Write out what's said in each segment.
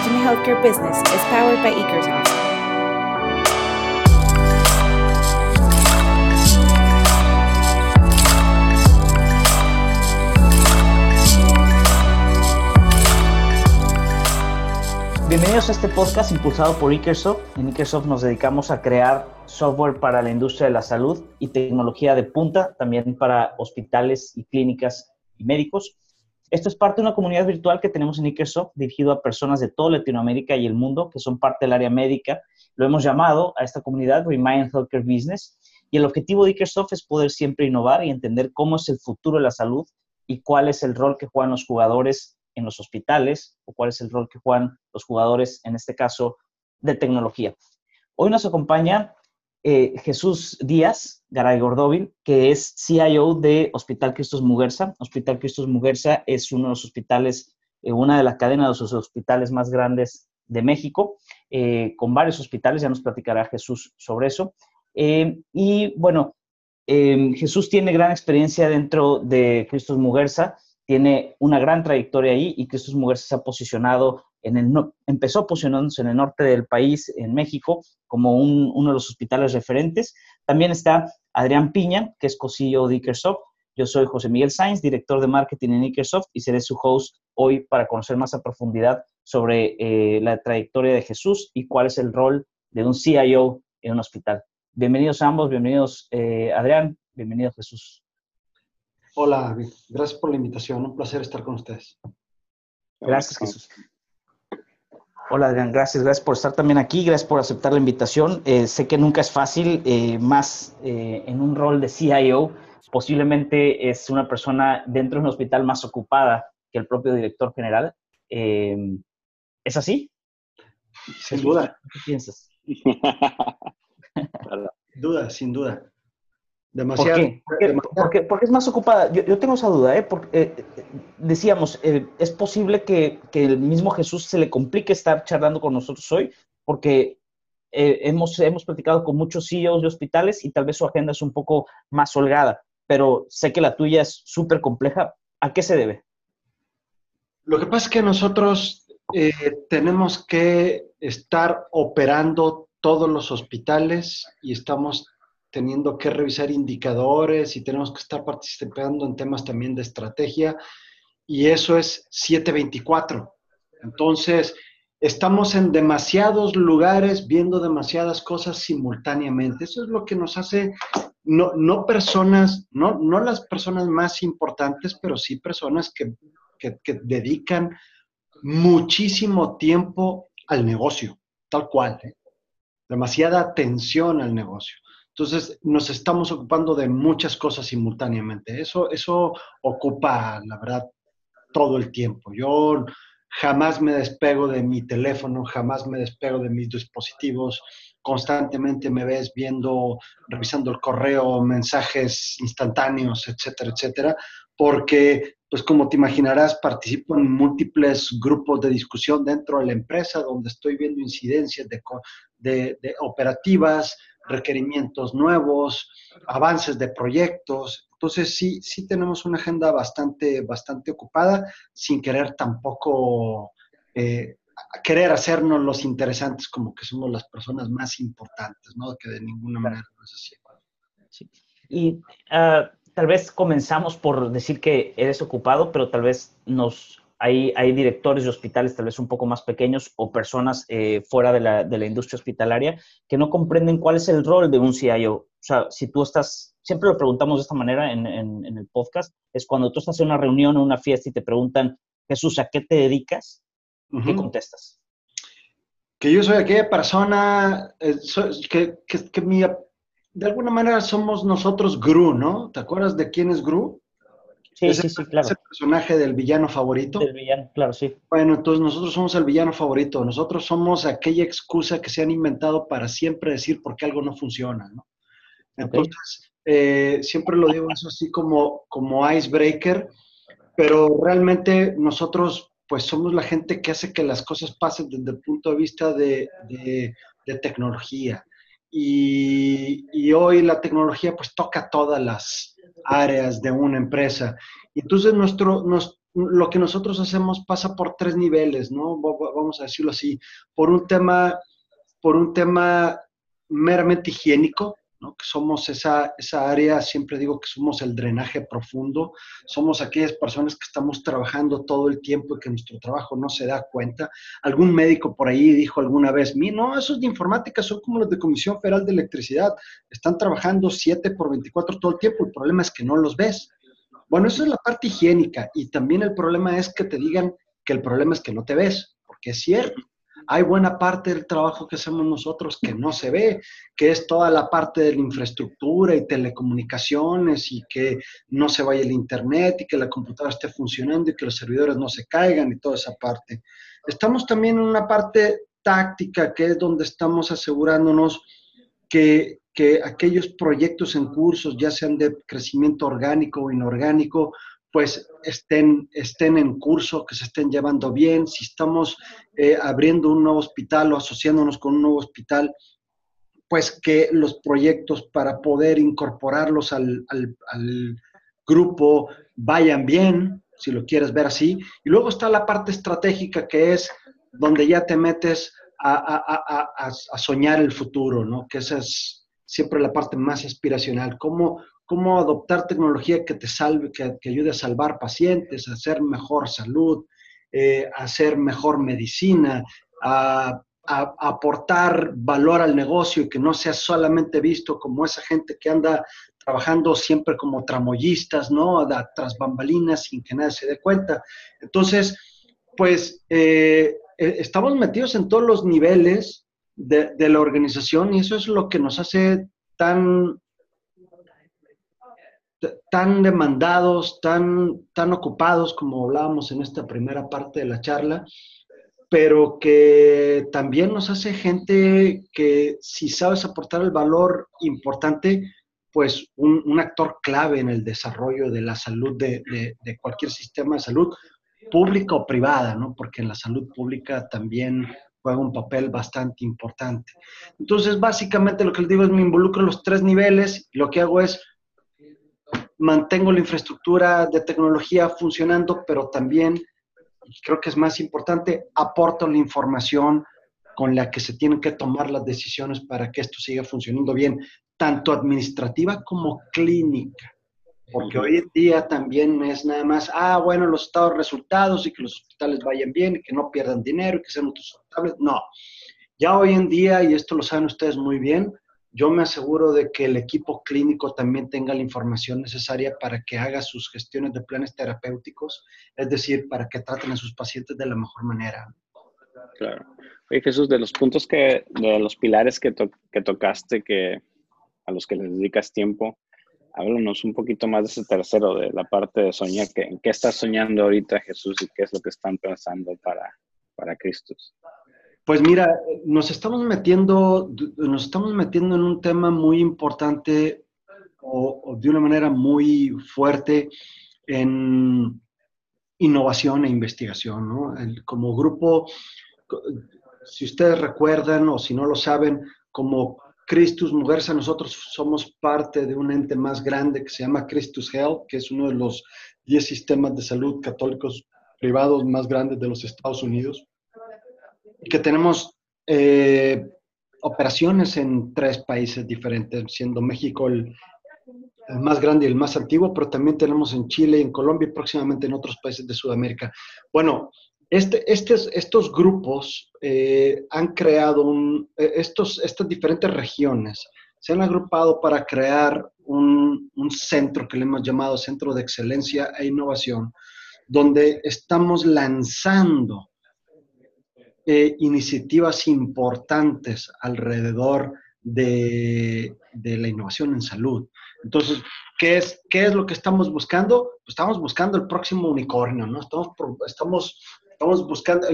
Imagine Healthcare Business is powered by. Bienvenidos a este podcast impulsado por Ikersoft. En Ikersoft nos dedicamos a crear software para la industria de la salud y tecnología de punta, también para hospitales y clínicas y médicos. Esto es parte de una comunidad virtual que tenemos en Ikersoft dirigido a personas de toda Latinoamérica y el mundo que son parte del área médica. Lo hemos llamado a esta comunidad Remind Healthcare Business y el objetivo de Ikersoft es poder siempre innovar y entender cómo es el futuro de la salud y cuál es el rol que juegan los jugadores en los hospitales o cuál es el rol que juegan los jugadores, en este caso, de tecnología. Hoy nos acompaña eh, Jesús Díaz Garay Gordóvil, que es CIO de Hospital Cristos Muguerza. Hospital Cristos Muguerza es uno de los hospitales, eh, una de las cadenas de los hospitales más grandes de México, eh, con varios hospitales, ya nos platicará Jesús sobre eso. y bueno, Jesús tiene gran experiencia dentro de Cristos Muguerza, tiene una gran trayectoria ahí y Cristos Muguerza se ha posicionado en el, empezó posicionándose en el norte del país, en México, como uno de los hospitales referentes. También está Adrián Piña, que es co-CEO de Ikersoft. Yo soy José Miguel Sainz, director de marketing en Ikersoft y seré su host hoy para conocer más a profundidad sobre eh, la trayectoria de Jesús y cuál es el rol de un CIO en un hospital. Bienvenidos a ambos, bienvenidos eh, Adrián, bienvenido Jesús. Hola, gracias por la invitación, un placer estar con ustedes. Gracias Jesús. Hola Adrián, gracias, gracias por estar también aquí, gracias por aceptar la invitación. Eh, sé que nunca es fácil, eh, más eh, en un rol de CIO, posiblemente es una persona dentro de un hospital más ocupada que el propio director general. ¿Es así? Sin duda. ¿Qué piensas? duda, sin duda. Demasiado. ¿Por qué? Porque, es más ocupada. Yo, tengo esa duda, ¿eh? Porque, eh, decíamos, eh, es posible que, el mismo Jesús se le complique estar charlando con nosotros hoy, porque eh, hemos, hemos platicado con muchos CEOs de hospitales y tal vez su agenda es un poco más holgada, pero sé que la tuya es súper compleja. ¿A qué se debe? Lo que pasa es que nosotros tenemos que estar operando todos los hospitales y estamos teniendo que revisar indicadores y tenemos que estar participando en temas también de estrategia y eso es 724. Entonces, estamos en demasiados lugares viendo demasiadas cosas simultáneamente. Eso es lo que nos hace, no, no personas, no, no las personas más importantes, pero sí personas que, que, que dedican muchísimo tiempo al negocio, tal cual. ¿eh? Demasiada atención al negocio. Entonces, nos estamos ocupando de muchas cosas simultáneamente. Eso, eso ocupa, la verdad, todo el tiempo. Yo jamás me despego de mi teléfono, jamás me despego de mis dispositivos. Constantemente me ves viendo, revisando el correo, mensajes instantáneos, etcétera, etcétera, porque, pues como te imaginarás, participo en múltiples grupos de discusión dentro de la empresa donde estoy viendo incidencias de, de, de operativas, requerimientos nuevos, avances de proyectos. Entonces sí, sí tenemos una agenda bastante, bastante ocupada, sin querer tampoco eh, querer hacernos los interesantes como que somos las personas más importantes, ¿no? Que de ninguna manera no es así. Y ah, tal vez comenzamos por decir que eres ocupado, pero tal vez nos hay, directores de hospitales tal vez un poco más pequeños o personas eh, fuera de la, de la, industria hospitalaria que no comprenden cuál es el rol de un CIO. O sea, si tú estás, siempre lo preguntamos de esta manera en, en, el podcast, es cuando tú estás en una reunión o una fiesta y te preguntan, Jesús, ¿a qué te dedicas? ¿Qué contestas? Que yo soy aquella persona eh, que, que, que mi, de alguna manera somos nosotros Gru, ¿no? ¿Te acuerdas de quién es Gru? Sí, sí, sí, claro. ¿Es el personaje del villano favorito? El villano, claro, sí. Bueno, entonces nosotros somos el villano favorito. Nosotros somos aquella excusa que se han inventado para siempre decir por qué algo no funciona, ¿no? Entonces, eh, siempre lo digo eso así como, como icebreaker, pero realmente nosotros, pues somos la gente que hace que las cosas pasen desde el punto de vista de, de, tecnología. Y, y, hoy la tecnología pues toca todas las, áreas de una empresa. Entonces, nuestro, lo que nosotros hacemos pasa por tres niveles, ¿no? Vamos a decirlo así, por un tema, por un tema meramente higiénico, que somos esa, esa área, siempre digo que somos el drenaje profundo, somos aquellas personas que estamos trabajando todo el tiempo y que nuestro trabajo no se da cuenta. Algún médico por ahí dijo alguna vez, no, esos de informática son como los de Comisión Federal de Electricidad, están trabajando 7 por 24 todo el tiempo, el problema es que no los ves. Bueno, eso es la parte higiénica y también el problema es que te digan que el problema es que no te ves, porque es cierto. Hay buena parte del trabajo que hacemos nosotros que no se ve, que es toda la parte de la infraestructura y telecomunicaciones y que no se vaya el internet y que la computadora esté funcionando y que los servidores no se caigan y toda esa parte. Estamos también en una parte táctica que es donde estamos asegurándonos que, que aquellos proyectos en cursos, ya sean de crecimiento orgánico o inorgánico, pues estén, estén en curso, que se estén llevando bien. Si estamos eh, abriendo un nuevo hospital o asociándonos con un nuevo hospital, pues que los proyectos para poder incorporarlos al, grupo vayan bien, si lo quieres ver así. Y luego está la parte estratégica que es donde ya te metes a, soñar el futuro, ¿no? Que esa es siempre la parte más aspiracional. ¿Cómo, cómo adoptar tecnología que te salve, que, ayude a salvar pacientes, a hacer mejor salud, eh, a hacer mejor medicina, a, aportar valor al negocio y que no sea solamente visto como esa gente que anda trabajando siempre como tramoyistas, ¿no? tras bambalinas sin que nadie se dé cuenta. Entonces, pues eh, eh, estamos metidos en todos los niveles de, la organización y eso es lo que nos hace tan tan demandados, tan, tan ocupados como hablábamos en esta primera parte de la charla, pero que también nos hace gente que si sabes aportar el valor importante, pues un, actor clave en el desarrollo de la salud de, de, cualquier sistema de salud, pública o privada, ¿no? Porque en la salud pública también juega un papel bastante importante. Entonces, básicamente lo que les digo es me involucro en los tres niveles, lo que hago es mantengo la infraestructura de tecnología funcionando, pero también, creo que es más importante, aporto la información con la que se tienen que tomar las decisiones para que esto siga funcionando bien, tanto administrativa como clínica. Porque hoy en día también es nada más, ah, bueno, los estados resultados y que los hospitales vayan bien y que no pierdan dinero y que sean autosustentables. No. Ya hoy en día, y esto lo saben ustedes muy bien, yo me aseguro de que el equipo clínico también tenga la información necesaria para que haga sus gestiones de planes terapéuticos, es decir, para que traten a sus pacientes de la mejor manera. Claro. Oye, Jesús, de los puntos que, de los pilares que, que tocaste, que a los que les dedicas tiempo, háblanos un poquito más de ese tercero, de la parte de soñar. Que, ¿En qué estás soñando ahorita, Jesús, y qué es lo que están pensando para, para Cristo? Pues mira, nos estamos metiendo, nos estamos metiendo en un tema muy importante o, de una manera muy fuerte en innovación e investigación, ¿no? como grupo, si ustedes recuerdan o si no lo saben, como Christus Mujerza, nosotros somos parte de un ente más grande que se llama Christus Health, que es uno de los 10 sistemas de salud católicos privados más grandes de los Estados Unidos que tenemos eh, operaciones en tres países diferentes, siendo México el, más grande y el más antiguo, pero también tenemos en Chile, en Colombia y próximamente en otros países de Sudamérica. Bueno, este, estos grupos eh, han creado un, eh, estos, estas diferentes regiones, se han agrupado para crear un centro que le hemos llamado Centro de Excelencia e Innovación, donde estamos lanzando eh, iniciativas importantes alrededor de, la innovación en salud. Entonces, ¿qué es, ¿qué es lo que estamos buscando? Pues estamos buscando el próximo unicornio, ¿no? Estamos, estamos, estamos buscando,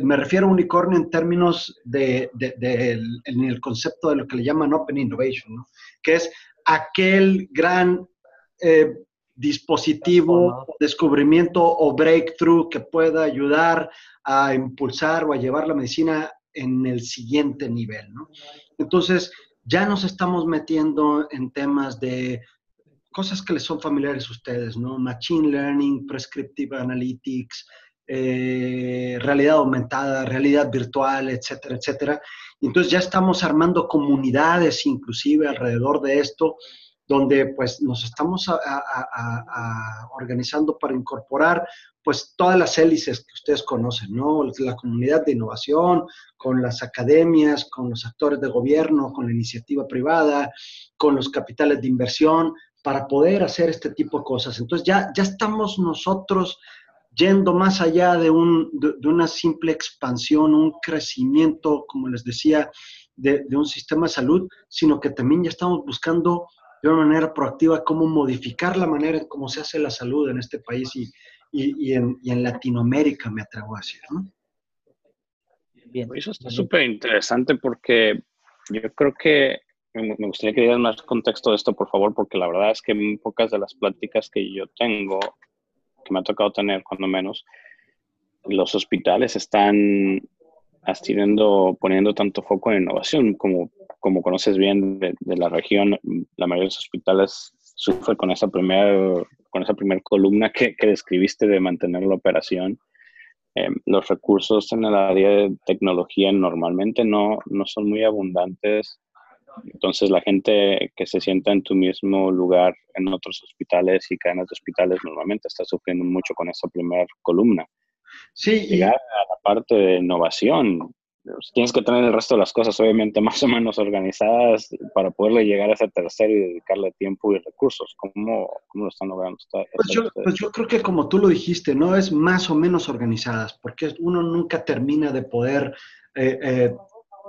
me refiero a unicornio en términos de, en el concepto de lo que le llaman Open Innovation, ¿no? Que es aquel gran eh, dispositivo, descubrimiento o breakthrough que pueda ayudar a impulsar o a llevar la medicina en el siguiente nivel, ¿no? Entonces, ya nos estamos metiendo en temas de cosas que les son familiares a ustedes, ¿no? Machine Learning, Prescriptive Analytics, eh, realidad aumentada, realidad virtual, etcétera, etcétera. Entonces ya estamos armando comunidades inclusive alrededor de esto, donde pues nos estamos organizando para incorporar pues todas las hélices que ustedes conocen, ¿no? La comunidad de innovación, con las academias, con los actores de gobierno, con la iniciativa privada, con los capitales de inversión, para poder hacer este tipo de cosas. Entonces ya, ya estamos nosotros yendo más allá de, un, de, una simple expansión, un crecimiento, como les decía, de, de, un sistema de salud, sino que también ya estamos buscando de una manera proactiva cómo modificar la manera en cómo se hace la salud en este país y, y, y, en, y en, Latinoamérica, me atrevo a decir. ¿no? Bien. Eso está súper interesante porque yo creo que me gustaría que dieras más contexto de esto, por favor, porque la verdad es que muy pocas de las pláticas que yo tengo que me ha tocado tener, cuando menos, los hospitales están haciendo, poniendo tanto foco en innovación, como, como conoces bien de, la región, la mayoría de los hospitales sufren con esa primera con esa primer columna que, que, describiste de mantener la operación. Eh, los recursos en el área de tecnología normalmente no, no son muy abundantes entonces la gente que se sienta en tu mismo lugar en otros hospitales y cadenas de hospitales normalmente está sufriendo mucho con esa primera columna. Sí. Llegar a la parte de innovación, tienes que tener el resto de las cosas obviamente más o menos organizadas para poderle llegar a ese tercero y dedicarle tiempo y recursos. ¿Cómo, cómo lo están logrando? Pues yo, pues yo, creo que como tú lo dijiste, no es más o menos organizadas, porque uno nunca termina de poder eh, eh,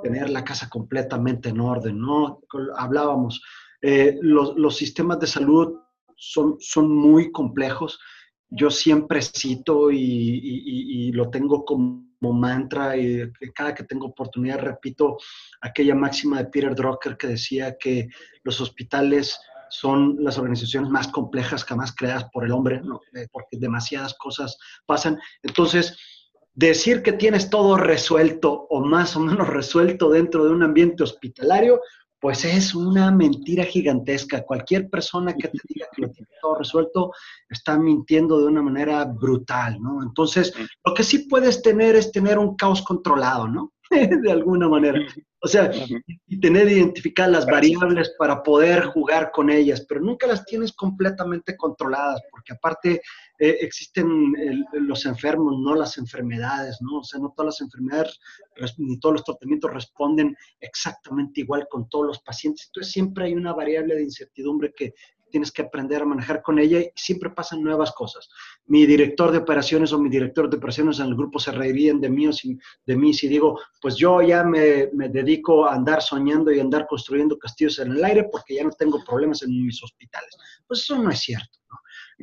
tener la casa completamente en orden, ¿no? Hablábamos, eh, los, los, sistemas de salud son, son muy complejos. Yo siempre cito y, lo tengo como mantra y cada que tengo oportunidad repito aquella máxima de Peter Drucker que decía que los hospitales son las organizaciones más complejas jamás creadas por el hombre. Eh, porque demasiadas cosas pasan. Entonces, decir que tienes todo resuelto o más o menos resuelto dentro de un ambiente hospitalario, pues es una mentira gigantesca. Cualquier persona que te diga que lo tiene todo resuelto está mintiendo de una manera brutal, ¿no? Entonces, lo que sí puedes tener es tener un caos controlado, ¿no? de alguna manera. O sea, y tener identificar las variables para poder jugar con ellas, pero nunca las tienes completamente controladas, porque aparte eh, existen los enfermos, no las enfermedades, ¿no? O sea, no todas las enfermedades ni todos los tratamientos responden exactamente igual con todos los pacientes. Entonces siempre hay una variable de incertidumbre que tienes que aprender a manejar con ella y siempre pasan nuevas cosas. Mi director de operaciones o mi director de operaciones en el grupo se reirían de mí, o si, de mí si digo, pues yo ya me, me, dedico a andar soñando y andar construyendo castillos en el aire porque ya no tengo problemas en mis hospitales. Pues eso no es cierto, ¿no?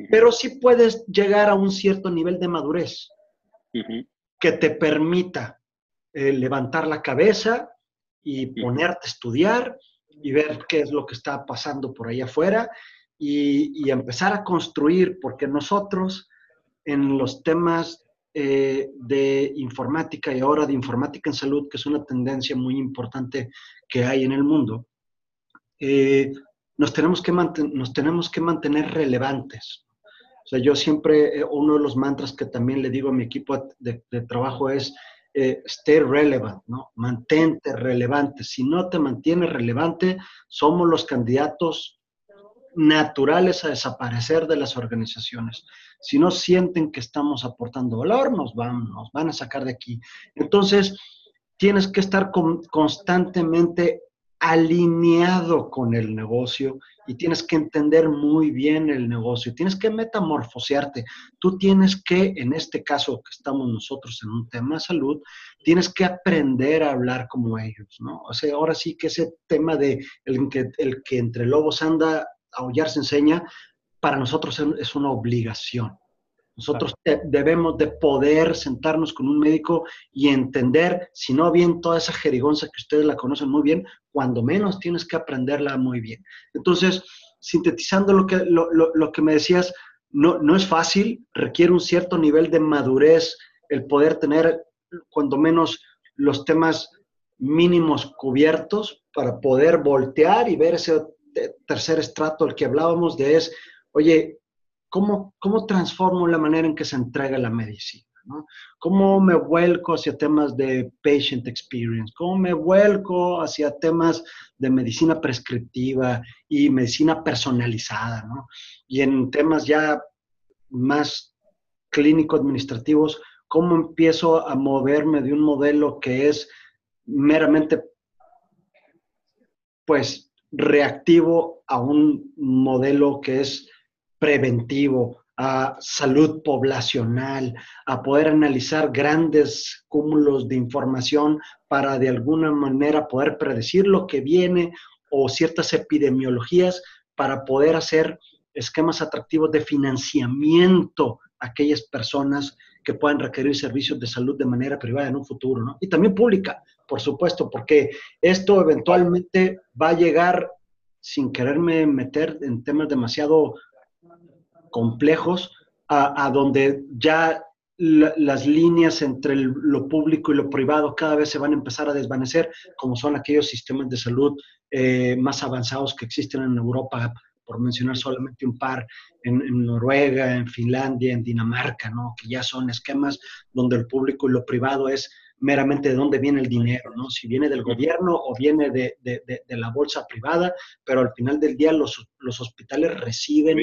Pero sí puedes llegar a un cierto nivel de madurez que te permita eh, levantar la cabeza y ponerte a estudiar y ver qué es lo que está pasando por ahí afuera y, empezar a construir, porque nosotros en los temas eh, de informática y ahora de informática en salud, que es una tendencia muy importante que hay en el mundo, eh, nos, tenemos que nos tenemos que mantener relevantes. O sea, yo siempre, eh, uno de los mantras que también le digo a mi equipo de, de trabajo es, stay relevant, ¿no? Mantente relevante. Si no te mantienes relevante, somos los candidatos naturales a desaparecer de las organizaciones. Si no sienten que estamos aportando valor, nos van, nos van a sacar de aquí. Entonces, tienes que estar con, constantemente alineado con el negocio y tienes que entender muy bien el negocio, tienes que metamorfosearte. Tú tienes que, en este caso que estamos nosotros en un tema de salud, tienes que aprender a hablar como ellos, ¿no? O sea, ahora sí que ese tema de el que, el que entre lobos anda aullar se enseña, para nosotros es una obligación. Nosotros debemos de poder sentarnos con un médico y entender, si no bien toda esa jerigonza que ustedes la conocen muy bien, cuando menos tienes que aprenderla muy bien. Entonces, sintetizando lo que, lo, lo, que me decías, no, no es fácil, requiere un cierto nivel de madurez el poder tener, cuando menos, los temas mínimos cubiertos para poder voltear y ver ese tercer estrato el que hablábamos de es, oye, ¿cómo, cómo transformo la manera en que se entrega la medicina? ¿no? ¿Cómo me vuelco hacia temas de patient experience? ¿Cómo me vuelco hacia temas de medicina prescriptiva y medicina personalizada? ¿no? Y en temas ya más clínico-administrativos, ¿cómo empiezo a moverme de un modelo que es meramente, pues, reactivo a un modelo que es preventivo, a salud poblacional, a poder analizar grandes cúmulos de información para de alguna manera poder predecir lo que viene o ciertas epidemiologías para poder hacer esquemas atractivos de financiamiento a aquellas personas que puedan requerir servicios de salud de manera privada en un futuro, ¿no? Y también pública, por supuesto, porque esto eventualmente va a llegar sin quererme meter en temas demasiado complejos, a, donde ya las líneas entre lo público y lo privado cada vez se van a empezar a desvanecer, como son aquellos sistemas de salud eh, más avanzados que existen en Europa, por mencionar solamente un par, en, Noruega, en Finlandia, en Dinamarca, ¿no? que ya son esquemas donde el público y lo privado es meramente de dónde viene el dinero, ¿no? Si viene del gobierno o viene de, de, de, la bolsa privada, pero al final del día los, los hospitales reciben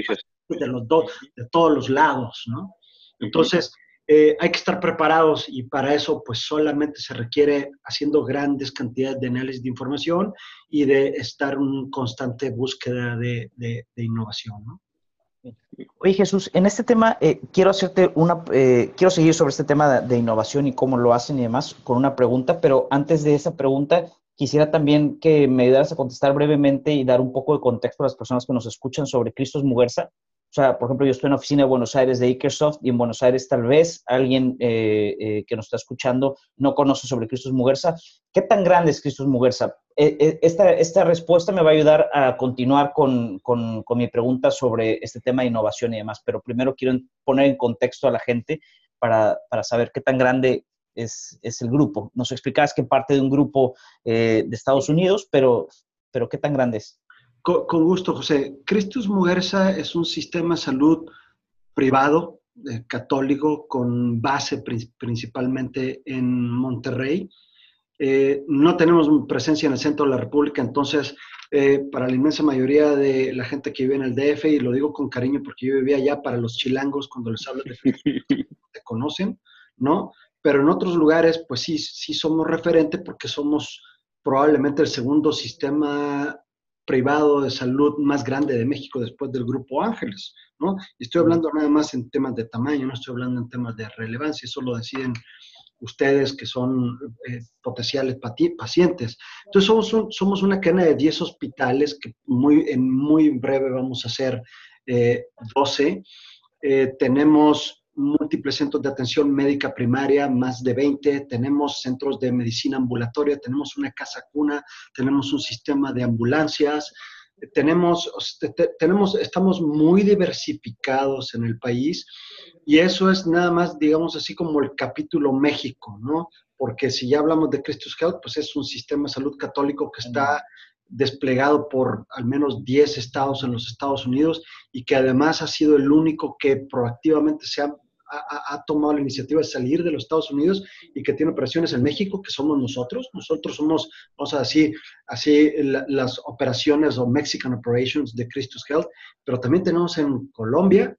de los dos, de todos los lados, ¿no? Entonces, eh, hay que estar preparados y para eso pues solamente se requiere haciendo grandes cantidades de análisis de información y de estar en constante búsqueda de, de, innovación, ¿no? Oye Jesús, en este tema eh, quiero hacerte una, eh, quiero seguir sobre este tema de, innovación y cómo lo hacen y demás con una pregunta, pero antes de esa pregunta quisiera también que me ayudaras a contestar brevemente y dar un poco de contexto a las personas que nos escuchan sobre Cristos Muguerza. O sea, por ejemplo, yo estoy en la oficina de Buenos Aires de Ikersoft y en Buenos Aires tal vez alguien eh, eh, que nos está escuchando no conoce sobre Cristos Muguerza. ¿Qué tan grande es Cristos Muguerza? Eh, esta, esta, respuesta me va a ayudar a continuar con, con, con, mi pregunta sobre este tema de innovación y demás, pero primero quiero poner en contexto a la gente para, para saber qué tan grande es, es, el grupo. Nos explicabas que parte de un grupo de Estados Unidos, pero, pero ¿qué tan grande es? Con, gusto, José. Cristus Mujerza es un sistema de salud privado, eh, católico, con base principalmente en Monterrey. Eh, no tenemos presencia en el centro de la República, entonces, eh, para la inmensa mayoría de la gente que vive en el DF, y lo digo con cariño porque yo vivía allá, para los chilangos, cuando les hablo de te conocen, ¿no? Pero en otros lugares, pues sí, sí somos referente porque somos probablemente el segundo sistema privado de salud más grande de México después del Grupo Ángeles, ¿no? Estoy hablando nada más en temas de tamaño, no estoy hablando en temas de relevancia, eso lo deciden ustedes que son eh, potenciales pacientes. Entonces somos, somos una cadena de 10 hospitales que muy, en muy breve vamos a 12. Eh, eh, tenemos múltiples centros de atención médica primaria, más de 20, tenemos centros de medicina ambulatoria, tenemos una casa cuna, tenemos un sistema de ambulancias, tenemos, tenemos, estamos muy diversificados en el país y eso es nada más, digamos así, como el capítulo México, ¿no? Porque si ya hablamos de Christus Health, pues es un sistema de salud católico que está desplegado por al menos 10 estados en los Estados Unidos y que además ha sido el único que proactivamente se ha ha, tomado la iniciativa de salir de los Estados Unidos y que tiene operaciones en México, que somos nosotros. Nosotros somos, vamos a decir, así las operaciones o Mexican Operations de Christus Health, pero también tenemos en Colombia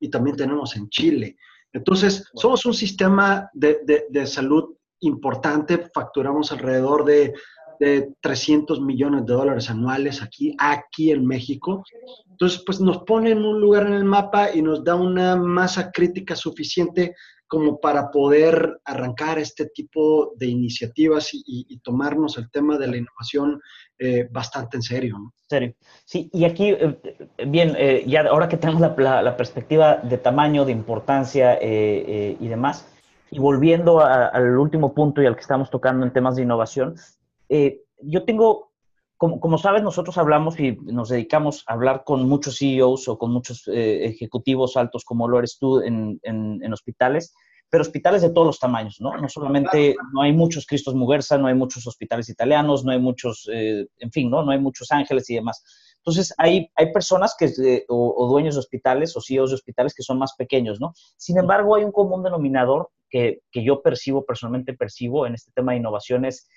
y también tenemos en Chile. Entonces, somos un sistema de, de, de salud importante, facturamos alrededor de de 300 millones de dólares anuales aquí, aquí en México. Entonces, pues nos pone en un lugar en el mapa y nos da una masa crítica suficiente como para poder arrancar este tipo de iniciativas y, tomarnos el tema de la innovación eh, bastante en serio. ¿no? Serio. Sí, y aquí, eh, bien, eh, ya ahora que tenemos la, la, perspectiva de tamaño, de importancia y demás, y volviendo al último punto y al que estamos tocando en temas de innovación, eh, yo tengo, como, como, sabes, nosotros hablamos y nos dedicamos a hablar con muchos CEOs o con muchos eh, ejecutivos altos como lo eres tú en, en, hospitales, pero hospitales de todos los tamaños, ¿no? No solamente, no hay muchos Cristos Muguerza, no hay muchos hospitales italianos, no hay muchos, eh, en fin, ¿no? No hay muchos ángeles y demás. Entonces, hay, hay personas que, o, dueños de hospitales o CEOs de hospitales que son más pequeños, ¿no? Sin embargo, hay un común denominador que, que yo percibo, personalmente percibo en este tema de innovaciones.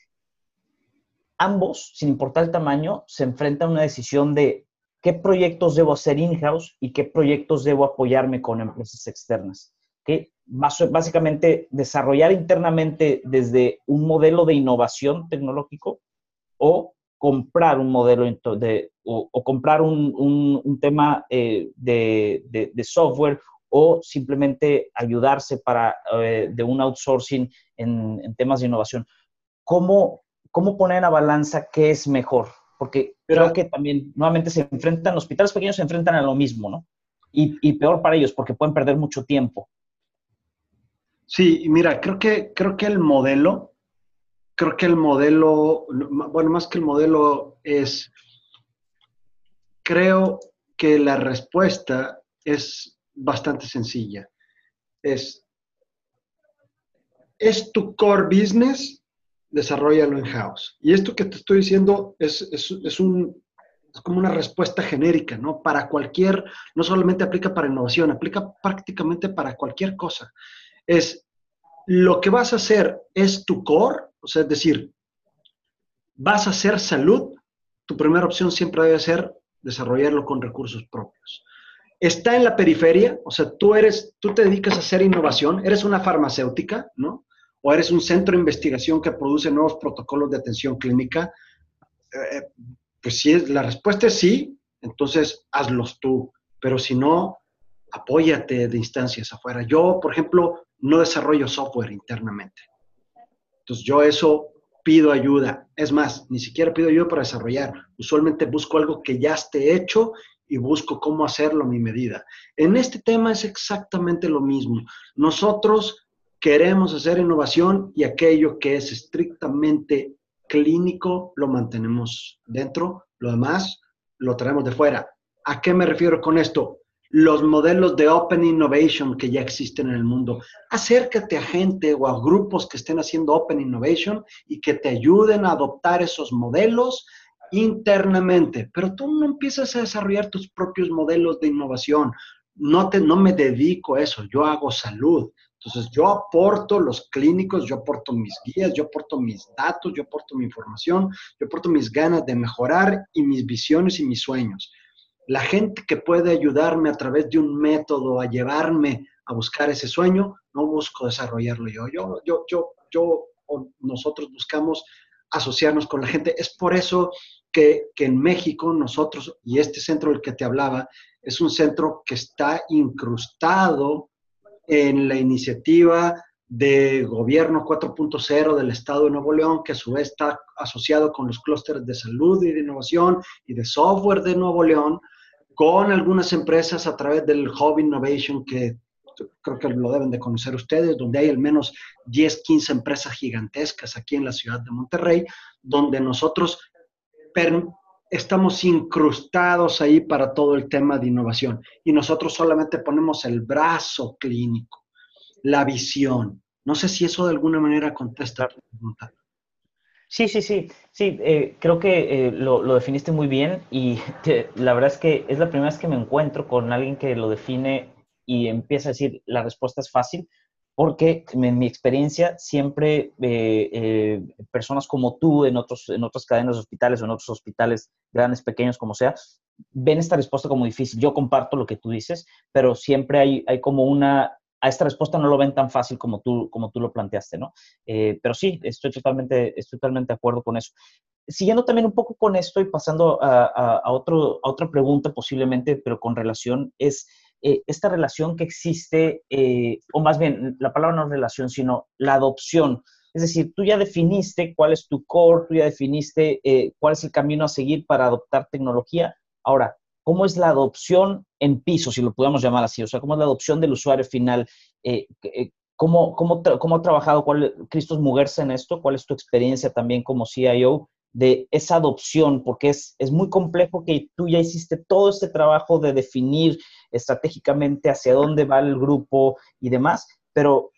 Ambos, sin importar el tamaño, se enfrentan a una decisión de qué proyectos debo hacer in-house y qué proyectos debo apoyarme con empresas externas. Que básicamente desarrollar internamente desde un modelo de innovación tecnológico o comprar un modelo de, o, comprar un, tema eh, de, software o simplemente ayudarse para, eh, de un outsourcing en, temas de innovación. ¿Cómo, ¿Cómo poner a balanza qué es mejor? Porque creo que también nuevamente se enfrentan, hospitales pequeños se enfrentan a lo mismo, ¿no? Y, y peor para ellos porque pueden perder mucho tiempo. Sí, mira, creo que, creo que el modelo, creo que el modelo, bueno, más que el modelo es, creo que la respuesta es bastante sencilla. Es, es tu core business, desarrollalo in-house. Y esto que te estoy diciendo es, es, es, un, es como una respuesta genérica, ¿no? Para cualquier, no solamente aplica para innovación, aplica prácticamente para cualquier cosa es lo que vas a hacer es tu core, o sea, es decir, vas a hacer salud, tu primera opción siempre debe ser desarrollarlo con recursos propios. Está en la periferia, o sea, tú eres, tú te dedicas a hacer innovación, eres una farmacéutica, ¿no? O eres un centro de investigación que produce nuevos protocolos de atención clínica. Eh, pues si es, la respuesta es sí, entonces hazlos tú. Pero si no, apóyate de instancias afuera. Yo, por ejemplo, no desarrollo software internamente. Entonces yo eso pido ayuda. Es más, ni siquiera pido ayuda para desarrollar. Usualmente busco algo que ya esté hecho y busco cómo hacerlo a mi medida. En este tema es exactamente lo mismo. Nosotros queremos hacer innovación y aquello que es estrictamente clínico lo mantenemos dentro, lo demás lo traemos de fuera. ¿A qué me refiero con esto? los modelos de Open Innovation que ya existen en el mundo. Acércate a gente o a grupos que estén haciendo Open Innovation y que te ayuden a adoptar esos modelos internamente. Pero tú no empiezas a desarrollar tus propios modelos de innovación. No, te, no me dedico a eso, yo hago salud. Entonces yo aporto los clínicos, yo aporto mis guías, yo aporto mis datos, yo aporto mi información, yo aporto mis ganas de mejorar y mis visiones y mis sueños la gente que puede ayudarme a través de un método a llevarme a buscar ese sueño, no busco desarrollarlo yo. Yo, yo, yo, yo nosotros buscamos asociarnos con la gente. Es por eso que, que, en México nosotros, y este centro del que te hablaba, es un centro que está incrustado en la iniciativa de gobierno 4.0 del Estado de Nuevo León, que a su vez está asociado con los clústeres de salud y de innovación y de software de Nuevo León, con algunas empresas a través del Hub Innovation, que creo que lo deben de conocer ustedes, donde hay al menos 10, 15 empresas gigantescas aquí en la ciudad de Monterrey, donde nosotros estamos incrustados ahí para todo el tema de innovación. Y nosotros solamente ponemos el brazo clínico, la visión. No sé si eso de alguna manera contesta tu pregunta. Sí, sí, sí, sí, eh, creo que eh, lo, definiste muy bien y la verdad es que es la primera vez que me encuentro con alguien que lo define y empieza a decir la respuesta es fácil, porque en mi experiencia siempre eh, personas como tú en, otros, en otras cadenas de hospitales o en otros hospitales grandes, pequeños, como sea, ven esta respuesta como difícil. Yo comparto lo que tú dices, pero siempre hay, hay como una a esta respuesta no lo ven tan fácil como tú, como tú lo planteaste, ¿no? Eh, pero sí, estoy totalmente, estoy totalmente de acuerdo con eso. Siguiendo también un poco con esto y pasando a, otro, a otra pregunta posiblemente, pero con relación, es eh, esta relación que existe, eh, o más bien, la palabra no es relación, sino la adopción. Es decir, tú ya definiste cuál es tu core, tú ya definiste cuál es el camino a seguir para adoptar tecnología. Ahora, ¿Cómo es la adopción en piso, si lo podemos llamar así? O sea, ¿cómo es la adopción del usuario final? Eh, eh, ¿cómo, cómo, cómo, ha trabajado cuál, Cristos Mugerse en esto? ¿Cuál es tu experiencia también como CIO de esa adopción? Porque es, es muy complejo que tú ya hiciste todo este trabajo de definir estratégicamente hacia dónde va el grupo y demás, pero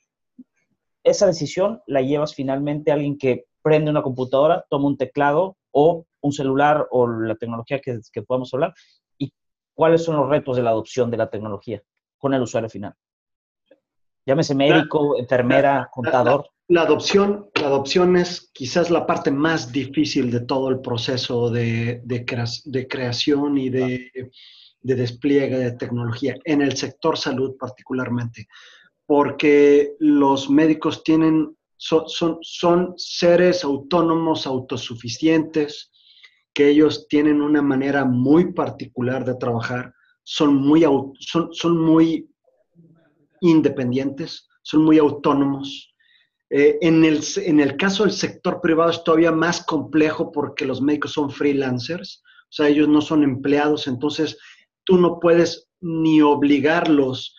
esa decisión la llevas finalmente a alguien que prende una computadora, toma un teclado o un celular o la tecnología que, que podamos hablar? ¿Y cuáles son los retos de la adopción de la tecnología con el usuario final? Llámese médico, enfermera, contador. La, adopción, la adopción es quizás la parte más difícil de todo el proceso de, de, creación y de, de despliegue de tecnología, en el sector salud particularmente, porque los médicos tienen, son, son, son seres autónomos, autosuficientes, que ellos tienen una manera muy particular de trabajar, son muy, son, son muy independientes, son muy autónomos. Eh, en, el, en el caso del sector privado es todavía más complejo porque los médicos son freelancers, o sea, ellos no son empleados, entonces tú no puedes ni obligarlos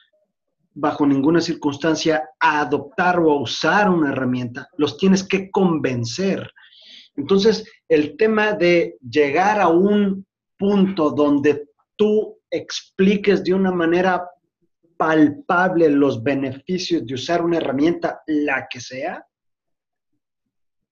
bajo ninguna circunstancia a adoptar o a usar una herramienta, los tienes que convencer. Entonces, el tema de llegar a un punto donde tú expliques de una manera palpable los beneficios de usar una herramienta, la que sea,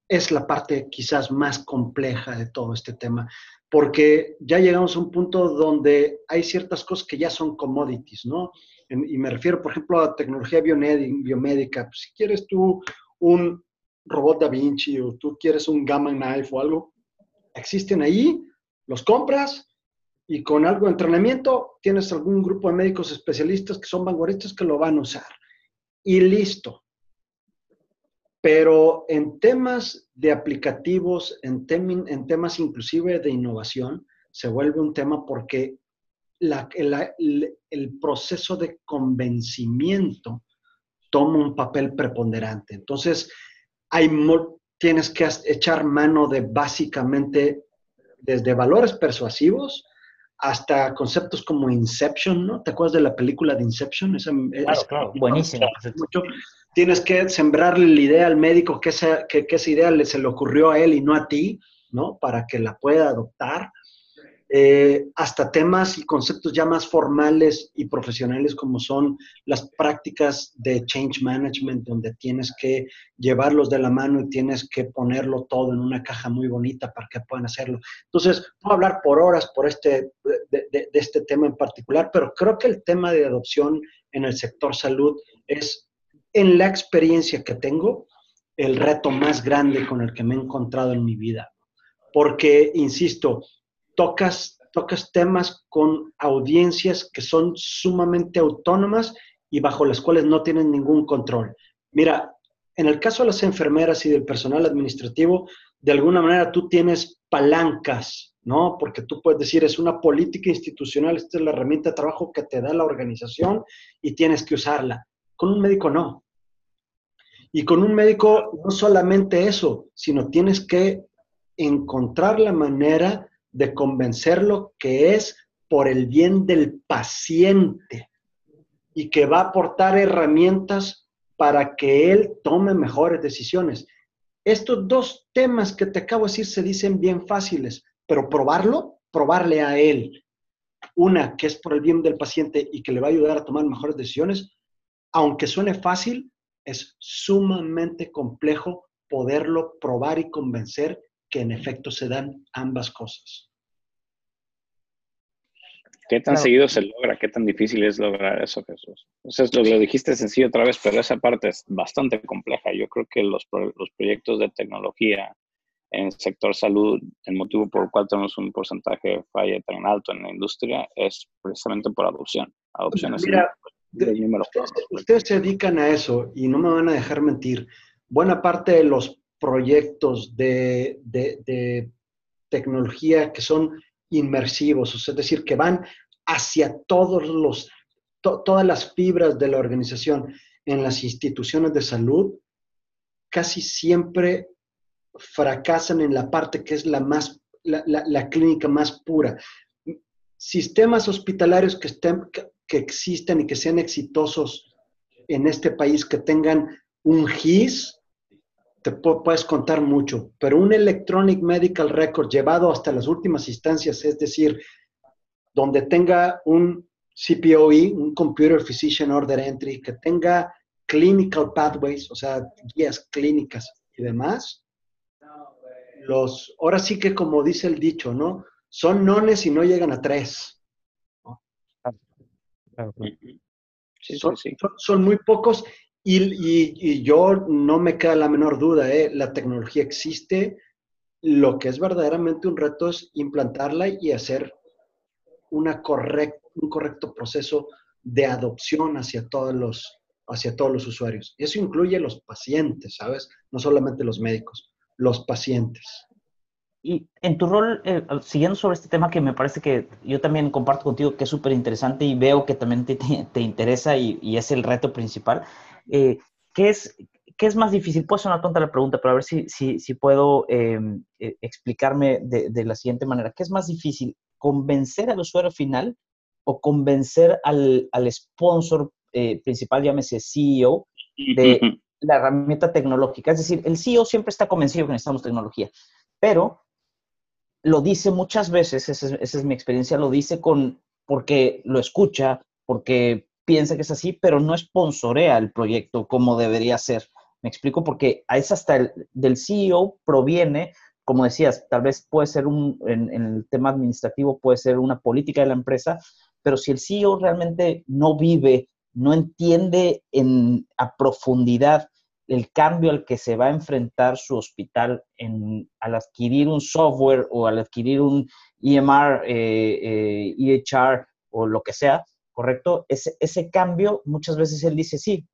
es la parte quizás más compleja de todo este tema, porque ya llegamos a un punto donde hay ciertas cosas que ya son commodities, ¿no? y me refiero, por ejemplo, a tecnología biomédica. Pues, si quieres tú un robot Da Vinci o tú quieres un Gamma Knife o algo, existen ahí, los compras, y con algo de entrenamiento tienes algún grupo de médicos especialistas que son vanguardistas que lo van a usar. Y listo. Pero en temas de aplicativos, en, temas inclusive de innovación, se vuelve un tema porque el proceso de convencimiento toma un papel preponderante. Entonces, tienes que echar mano de básicamente desde valores persuasivos hasta conceptos como Inception, ¿no? ¿Te acuerdas de la película de Inception? Esa, claro, claro, buenísima. Tienes que sembrarle la idea al médico que esa, que, esa idea se le ocurrió a él y no a ti, ¿no? Para que la pueda adoptar. Eh, hasta temas y conceptos ya más formales y profesionales como son las prácticas de change management, donde tienes que llevarlos de la mano y tienes que ponerlo todo en una caja muy bonita para que puedan hacerlo. Entonces, puedo hablar por horas por este, de, este tema en particular, pero creo que el tema de adopción en el sector salud es, en la experiencia que tengo, el reto más grande con el que me he encontrado en mi vida. Porque, insisto, tocas, tocas temas con audiencias que son sumamente autónomas y bajo las cuales no tienen ningún control. Mira, en el caso de las enfermeras y del personal administrativo, de alguna manera tú tienes palancas, ¿no? Porque tú puedes decir, es una política institucional, esta es la herramienta de trabajo que te da la organización y tienes que usarla. Con un médico no. Y con un médico no solamente eso, sino tienes que encontrar la manera de convencerlo que es por el bien del paciente y que va a aportar herramientas para que él tome mejores decisiones. Estos dos temas que te acabo de decir se dicen bien fáciles, pero probarlo, probarle a él, una que es por el bien del paciente y que le va a ayudar a tomar mejores decisiones, aunque suene fácil, es sumamente complejo poderlo probar y convencer que en efecto se dan ambas cosas. ¿Qué tan seguido se logra? ¿Qué tan difícil es lograr eso, Jesús? O sea, lo, lo, dijiste sencillo otra vez, pero esa parte es bastante compleja. Yo creo que los, los proyectos de tecnología en el sector salud, el motivo por el cual tenemos un porcentaje de falla tan alto en la industria es precisamente por adopción. Adopción es Mira, ustedes, ustedes se dedican a eso y no me van a dejar mentir. Buena parte de los proyectos de, de, tecnología que son inmersivos, es decir, que van hacia todos los, todas las fibras de la organización en las instituciones de salud, casi siempre fracasan en la parte que es la más, la, la, clínica más pura. Sistemas hospitalarios que, estén, que existen y que sean exitosos en este país, que tengan un GIS, te puedes contar mucho, pero un Electronic Medical Record llevado hasta las últimas instancias, es decir, donde tenga un CPOE, un Computer Physician Order Entry, que tenga clinical pathways, o sea, guías clínicas y demás, los, ahora sí que como dice el dicho, ¿no? Son nones y no llegan a tres. son, muy pocos y, yo no me queda la menor duda, ¿eh? la tecnología existe, lo que es verdaderamente un reto es implantarla y hacer una un correcto proceso de adopción hacia todos los, hacia todos los usuarios. Eso incluye los pacientes, ¿sabes? No solamente los médicos, los pacientes. Y en tu rol, eh, siguiendo sobre este tema que me parece que yo también comparto contigo, que es súper interesante y veo que también te, te, interesa y, y, es el reto principal, eh, ¿qué, es, ¿qué es más difícil? Puede sonar tonta la pregunta, pero a ver si, si, si puedo em, eh, explicarme de, de, la siguiente manera. ¿Qué es más difícil? ¿Convencer al usuario final o convencer al, al sponsor eh, principal, llámese CEO, de la herramienta tecnológica? Es decir, el CEO siempre está convencido que necesitamos tecnología, pero lo dice muchas veces, esa es, mi experiencia, lo dice con, porque lo escucha, porque piensa que es así, pero no sponsorea el proyecto como debería ser. Me explico porque es hasta el del CEO proviene, como decías, tal vez puede ser un, en, el tema administrativo, puede ser una política de la empresa, pero si el CEO realmente no vive, no entiende en, a profundidad el cambio al que se va a enfrentar su hospital en, al adquirir un software o al adquirir un EMR, eh, EHR eh, e o lo que sea, ¿correcto? Ese, ese cambio, muchas veces él dice, sí,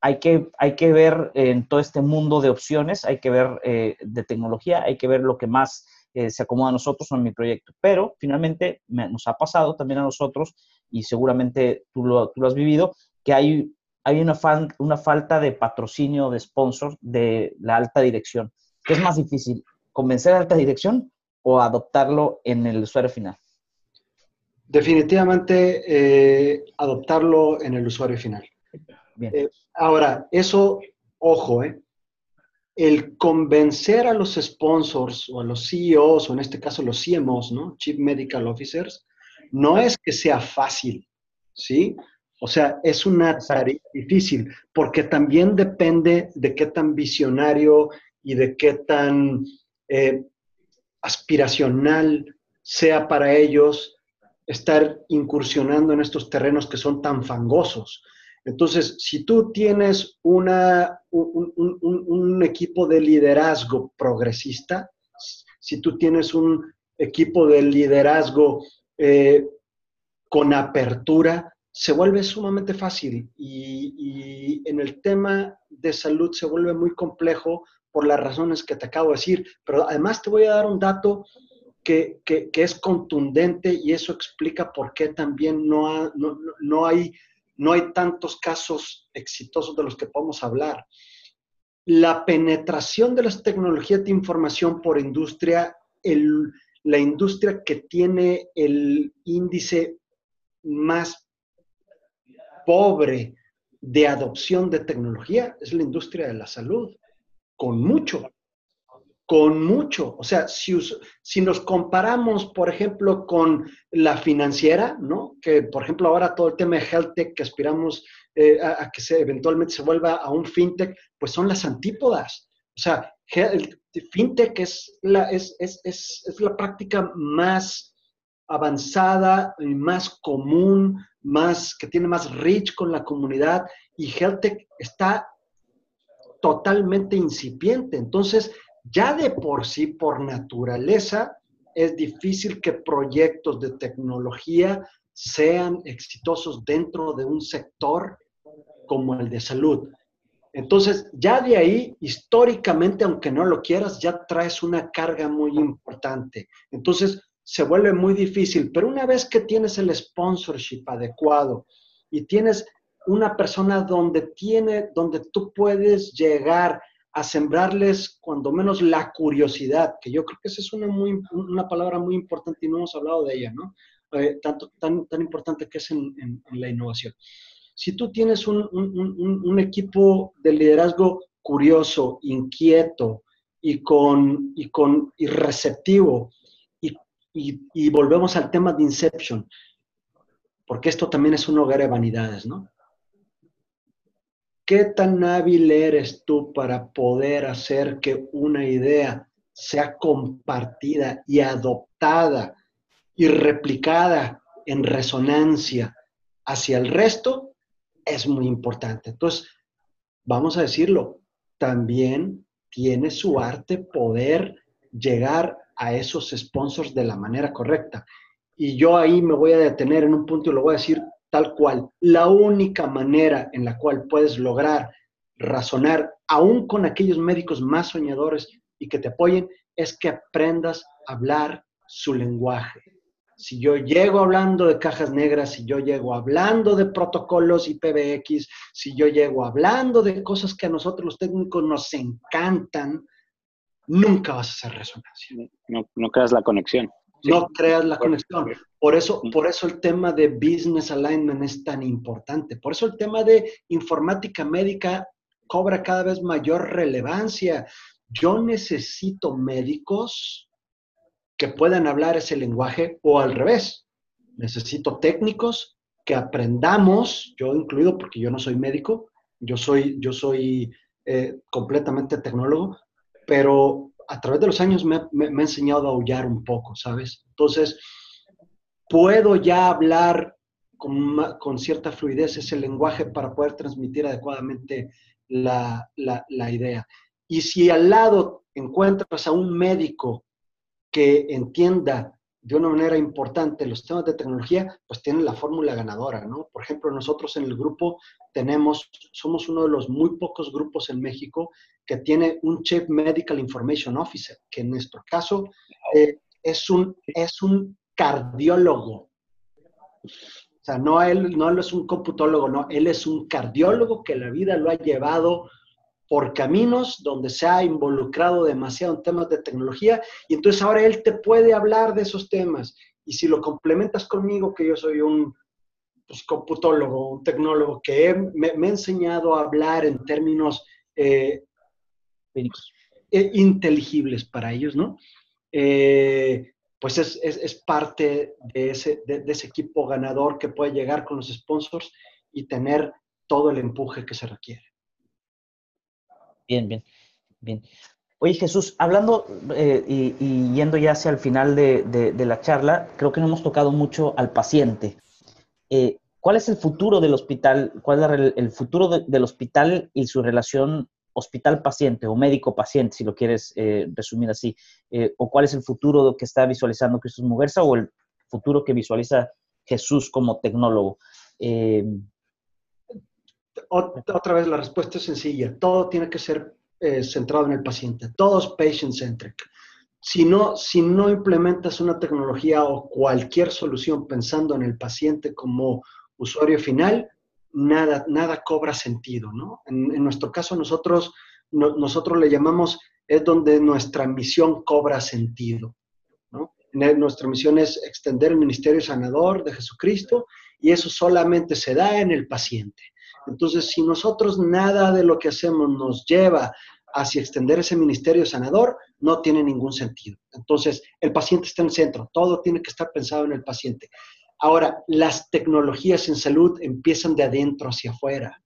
hay que, hay que ver en todo este mundo de opciones, hay que ver eh, de tecnología, hay que ver lo que más se acomoda a nosotros o en mi proyecto. Pero finalmente nos ha pasado también a nosotros, y seguramente tú lo, tú lo has vivido, que hay hay una, una falta de patrocinio, de sponsor de la alta dirección. ¿Qué es más difícil? ¿Convencer a la alta dirección o adoptarlo en el usuario final? Definitivamente eh, adoptarlo en el usuario final. Eh, ahora, eso, ojo, eh, el convencer a los sponsors o a los CEOs, o en este caso los CMOs, ¿no? Chief Medical Officers, no es que sea fácil, ¿sí? O sea, es una tarea difícil porque también depende de qué tan visionario y de qué tan eh, aspiracional sea para ellos estar incursionando en estos terrenos que son tan fangosos. Entonces, si tú tienes una, un, equipo de liderazgo progresista, si tú tienes un equipo de liderazgo eh, con apertura, se vuelve sumamente fácil y, en el tema de salud se vuelve muy complejo por las razones que te acabo de decir, pero además te voy a dar un dato que, es contundente y eso explica por qué también no, no, hay, no hay tantos casos exitosos de los que podemos hablar. La penetración de las tecnologías de información por industria, la industria que tiene el índice más pobre de adopción de tecnología es la industria de la salud, con mucho, con mucho. O sea, si, si nos comparamos, por ejemplo, con la financiera, ¿no? Que, por ejemplo, ahora todo el tema de health tech que aspiramos eh, a, que eventualmente se vuelva a un fintech, pues son las antípodas. O sea, el fintech es la, es, es, es, es la práctica más avanzada y más común más, que tiene más reach con la comunidad y HealthTech está totalmente incipiente. Entonces, ya de por sí, por naturaleza, es difícil que proyectos de tecnología sean exitosos dentro de un sector como el de salud. Entonces, ya de ahí, históricamente, aunque no lo quieras, ya traes una carga muy importante. Entonces, se vuelve muy difícil, pero una vez que tienes el sponsorship adecuado y tienes una persona donde tiene, donde tú puedes llegar a sembrarles cuando menos la curiosidad, que yo creo que esa es una, muy, una palabra muy importante y no hemos hablado de ella, ¿no? Eh, tanto, tan, tan importante que es en, la innovación. Si tú tienes un, un, equipo de liderazgo curioso, inquieto y, con, y, con, y receptivo, y, volvemos al tema de Inception, porque esto también es un hogar de vanidades, ¿no? ¿Qué tan hábil eres tú para poder hacer que una idea sea compartida y adoptada y replicada en resonancia hacia el resto, es muy importante. Entonces, vamos a decirlo, también tiene su arte poder llegar a esos sponsors de la manera correcta. Y yo ahí me voy a detener en un punto y lo voy a decir tal cual. La única manera en la cual puedes lograr razonar, aún con aquellos médicos más soñadores y que te apoyen, es que aprendas a hablar su lenguaje. Si yo llego hablando de cajas negras, si yo llego hablando de protocolos y PBX, si yo llego hablando de cosas que a nosotros los técnicos nos encantan, nunca vas a hacer resonancia. No, no creas la conexión. No creas la conexión. Por eso, por eso el tema de business alignment es tan importante. Por eso el tema de informática médica cobra cada vez mayor relevancia. Yo necesito médicos que puedan hablar ese lenguaje o al revés. Necesito técnicos que aprendamos, yo incluido porque yo no soy médico, yo soy, yo soy eh, completamente tecnólogo, pero a través de los años me, me, ha enseñado a aullar un poco, ¿sabes? Entonces, puedo ya hablar con, cierta fluidez ese lenguaje para poder transmitir adecuadamente la idea. Y si al lado encuentras a un médico que entienda de una manera importante los temas de tecnología, pues tienen la fórmula ganadora, ¿no? Por ejemplo, nosotros en el grupo tenemos, somos uno de los muy pocos grupos en México que tiene un Chief Medical Information Officer, que en nuestro caso eh, es, un, es un cardiólogo. O sea, no él, no él es un computólogo, no, él es un cardiólogo que la vida lo ha llevado por caminos donde se ha involucrado demasiado en temas de tecnología y entonces ahora él te puede hablar de esos temas. Y si lo complementas conmigo, que yo soy un pues, computólogo, un tecnólogo, que me, me, he enseñado a hablar en términos eh, eh, inteligibles para ellos, ¿no? Eh, pues es, es, es, parte de ese, de, de ese equipo ganador que puede llegar con los sponsors y tener todo el empuje que se requiere. Bien, bien, bien. Oye, Jesús, hablando eh, y, y, yendo ya hacia el final de, de, la charla, creo que no hemos tocado mucho al paciente. Eh, ¿Cuál es el futuro del hospital? ¿Cuál es el, futuro de, del hospital y su relación hospital-paciente o médico-paciente, si lo quieres eh, resumir así? ¿O cuál es el futuro que está visualizando Jesús Muguerza o el futuro que visualiza Jesús como tecnólogo? Otra vez la respuesta es sencilla. Todo tiene que ser eh, centrado en el paciente. Todo es patient-centric. Si no, si no implementas una tecnología o cualquier solución pensando en el paciente como usuario final, nada, nada cobra sentido, ¿no? En, nuestro caso, nosotros, no, nosotros le llamamos, es donde nuestra misión cobra sentido. Nuestra misión es extender el ministerio sanador de Jesucristo y eso solamente se da en el paciente. Entonces, si nosotros nada de lo que hacemos nos lleva hacia extender ese ministerio sanador, no tiene ningún sentido. Entonces, el paciente está en el centro, todo tiene que estar pensado en el paciente. Ahora, las tecnologías en salud empiezan de adentro hacia afuera.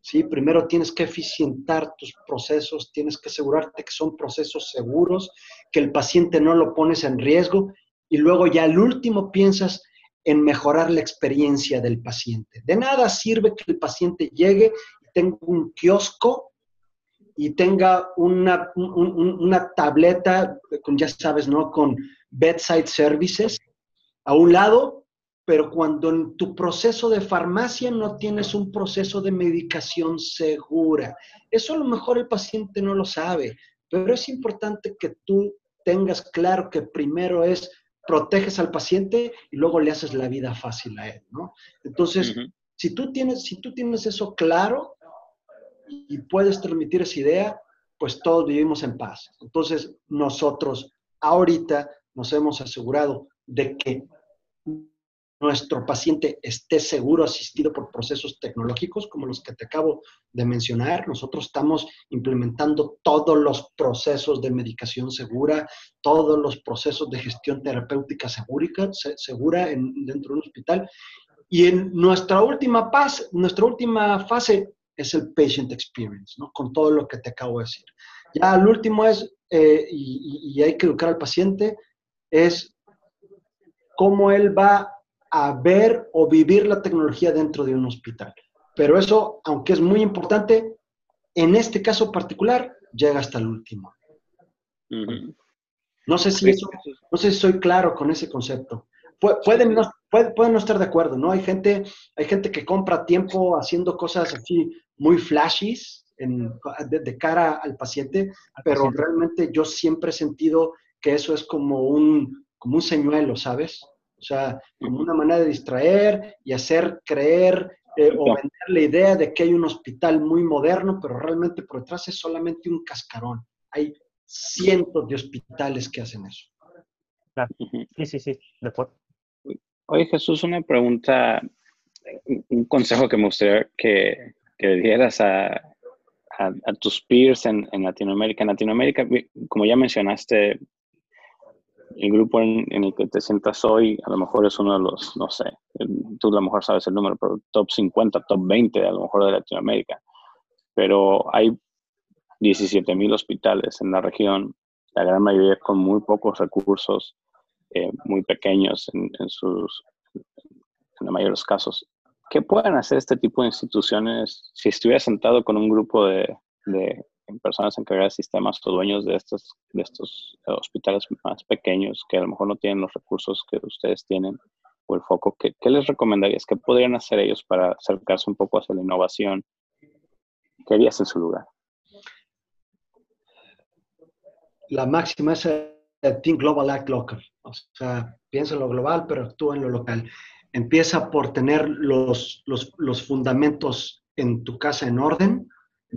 ¿sí? Primero tienes que eficientar tus procesos, tienes que asegurarte que son procesos seguros, que el paciente no lo pones en riesgo y luego ya al último piensas en mejorar la experiencia del paciente. De nada sirve que el paciente llegue y tenga un kiosco y tenga una, un, una tableta, con, ya sabes, ¿no? Con bedside services a un lado, pero cuando en tu proceso de farmacia no tienes un proceso de medicación segura. Eso a lo mejor el paciente no lo sabe, pero es importante que tú tengas claro que primero es proteges al paciente y luego le haces la vida fácil a él, ¿no? Entonces, uh -huh. si, tú tienes, si tú tienes eso claro y puedes transmitir esa idea, pues todos vivimos en paz. Entonces, nosotros ahorita nos hemos asegurado de que nuestro paciente esté seguro, asistido por procesos tecnológicos como los que te acabo de mencionar. Nosotros estamos implementando todos los procesos de medicación segura, todos los procesos de gestión terapéutica segura, en, dentro de un hospital. Y en nuestra última, fase, nuestra última fase es el patient experience, con todo lo que te acabo de decir. Ya al último es eh, y, hay que educar al paciente es cómo él va a ver o vivir la tecnología dentro de un hospital. Pero eso, aunque es muy importante, en este caso particular, llega hasta el último. No sé si no sé si soy claro con ese concepto. Pueden no, pueden no estar de acuerdo, ¿no? Hay gente, hay gente que compra tiempo haciendo cosas así muy flashes de, cara al paciente, pero realmente yo siempre he sentido que eso es como un, como un señuelo, ¿sabes? O sea, como una manera de distraer y hacer creer eh, o vender la idea de que hay un hospital muy moderno, pero realmente por detrás es solamente un cascarón. Hay cientos de hospitales que hacen eso. Sí, sí, sí, de acuerdo. Oye, Jesús, una pregunta, un consejo que me gustaría que, que dieras a, a, tus peers en, en, Latinoamérica. En Latinoamérica, como ya mencionaste, el grupo en, el que te sientas hoy a lo mejor es uno de los, no sé, tú a lo mejor sabes el número, pero top 50, top 20 a lo mejor de Latinoamérica. Pero hay 17 mil hospitales en la región, la gran mayoría con muy pocos recursos eh, muy pequeños en, sus, en los mayores casos. ¿Qué pueden hacer este tipo de instituciones si estuviera sentado con un grupo de, de personas encargadas de sistemas o dueños de estos, de estos hospitales más pequeños que a lo mejor no tienen los recursos que ustedes tienen o el foco? ¿Qué, qué les recomendarías? ¿Qué podrían hacer ellos para acercarse un poco hacia la innovación? ¿Qué harías en su lugar? La máxima es Think Global Act Local. O sea, piensa en lo global, pero actúa en lo local. Empieza por tener los, los, fundamentos en tu casa en orden,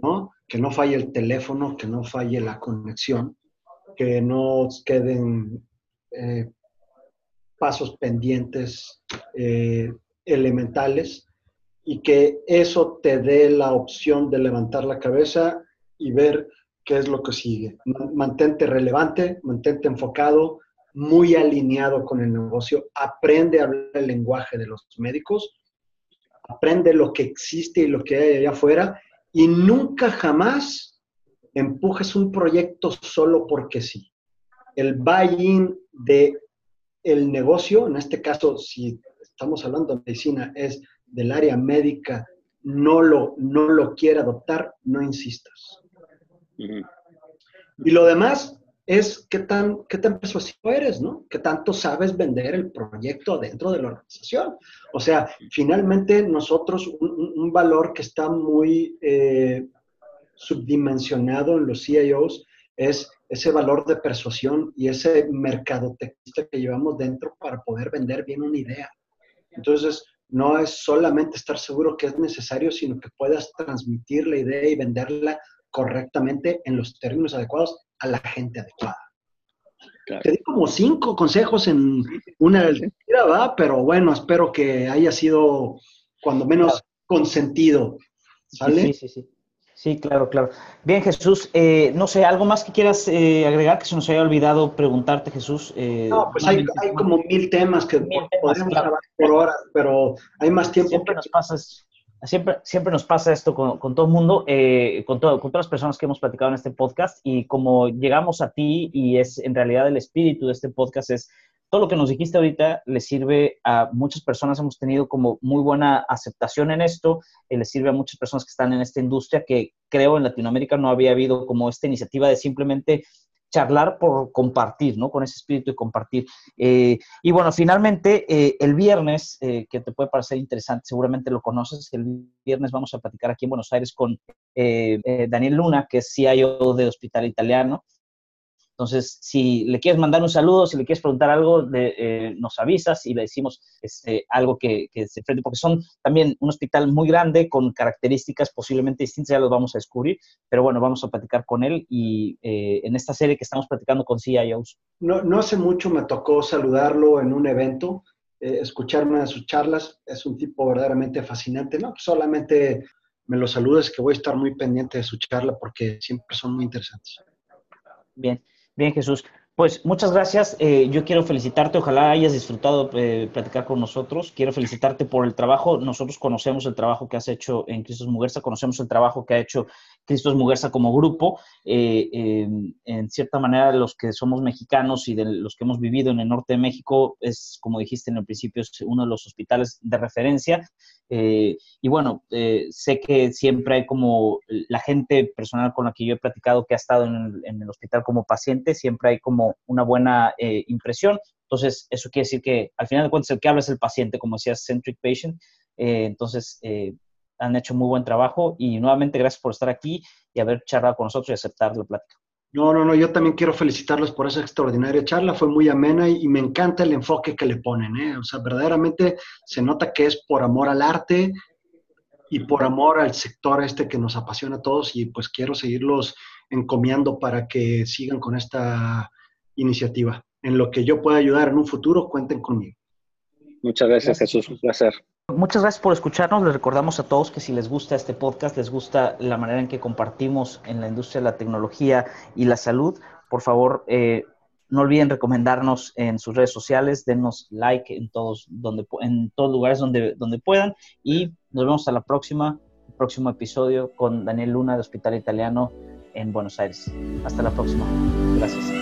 ¿no? Que no falle el teléfono, que no falle la conexión, que no queden eh, pasos pendientes eh, elementales y que eso te dé la opción de levantar la cabeza y ver qué es lo que sigue. Mantente relevante, mantente enfocado, muy alineado con el negocio, aprende a hablar el lenguaje de los médicos, aprende lo que existe y lo que hay allá afuera y nunca jamás empujes un proyecto solo porque sí. El buy-in de el negocio, en este caso, si estamos hablando de medicina, es del área médica, no lo, no lo quiere adoptar, no insistas. Y lo demás es qué tan, qué tan persuasivo eres, ¿no? Qué tanto sabes vender el proyecto dentro de la organización. O sea, finalmente nosotros, un, valor que está muy eh, subdimensionado en los CIOs es ese valor de persuasión y ese mercadotecnista que llevamos dentro para poder vender bien una idea. Entonces, no es solamente estar seguro que es necesario, sino que puedas transmitir la idea y venderla correctamente en los términos adecuados a la gente adecuada. Te di como cinco consejos en una tira, ¿va? Pero bueno, espero que haya sido cuando menos consentido. ¿Sale? Sí, sí, sí. Sí, claro, claro. Bien, Jesús, eh, no sé, ¿algo más que quieras eh, agregar que se nos haya olvidado preguntarte, Jesús? Eh, no, pues hay, como mil temas que podemos hablar por horas, pero hay más tiempo. Siempre nos pasas, Siempre, siempre nos pasa esto con, con todo el mundo, eh, con, con todas las personas que hemos platicado en este podcast y como llegamos a ti y es en realidad el espíritu de este podcast es todo lo que nos dijiste ahorita le sirve a muchas personas, hemos tenido como muy buena aceptación en esto, eh, le sirve a muchas personas que están en esta industria que creo en Latinoamérica no había habido como esta iniciativa de simplemente charlar por compartir, ¿no? Con ese espíritu de compartir. Eh, y bueno, finalmente, eh, el viernes, eh, que te puede parecer interesante, seguramente lo conoces, el viernes vamos a platicar aquí en Buenos Aires con Daniel Luna, que es CIO de Hospital Italiano. Entonces, si le quieres mandar un saludo, si le quieres preguntar algo, de, eh, nos avisas y le decimos este, algo que, que se enfrente, porque son también un hospital muy grande con características posiblemente distintas, ya los vamos a descubrir, pero bueno, vamos a platicar con él y eh, en esta serie que estamos platicando con CIOs. No, no hace mucho me tocó saludarlo en un evento, eh, escucharme a sus charlas, es un tipo verdaderamente fascinante, ¿no? Solamente me lo saludes que voy a estar muy pendiente de su charla porque siempre son muy interesantes. Bien. Bien, Jesús. Pues muchas gracias. Eh, yo quiero felicitarte. Ojalá hayas disfrutado eh, platicar con nosotros. Quiero felicitarte por el trabajo. Nosotros conocemos el trabajo que has hecho en Cristos Muguerza, conocemos el trabajo que ha hecho Cristos Muguerza como grupo. Eh, en cierta manera, los que somos mexicanos y de los que hemos vivido en el norte de México, es, como dijiste en el principio, es uno de los hospitales de referencia. y bueno, sé que siempre hay como la gente personal con la que yo he platicado que ha estado en el hospital como paciente, siempre hay como una buena eh, impresión. Entonces, eso quiere decir que al final de cuentas el que habla es el paciente, como decía Centric Patient. Eh, entonces, eh, han hecho muy buen trabajo y nuevamente gracias por estar aquí y haber charlado con nosotros y aceptar la plática. No, no, no, yo también quiero felicitarlos por esa extraordinaria charla, fue muy amena y, me encanta el enfoque que le ponen, ¿eh? o sea, verdaderamente se nota que es por amor al arte y por amor al sector este que nos apasiona a todos y pues quiero seguirlos encomiando para que sigan con esta iniciativa. En lo que yo pueda ayudar en un futuro, cuenten conmigo. Muchas gracias, Jesús. Un placer. Muchas gracias por escucharnos. Les recordamos a todos que si les gusta este podcast, les gusta la manera en que compartimos en la industria de la tecnología y la salud, por favor, eh, no olviden recomendarnos en sus redes sociales, denos like en todos, donde, en todos lugares donde, donde puedan y nos vemos hasta la próxima, el próximo episodio con Daniel Luna de Hospital Italiano en Buenos Aires. Hasta la próxima. Gracias.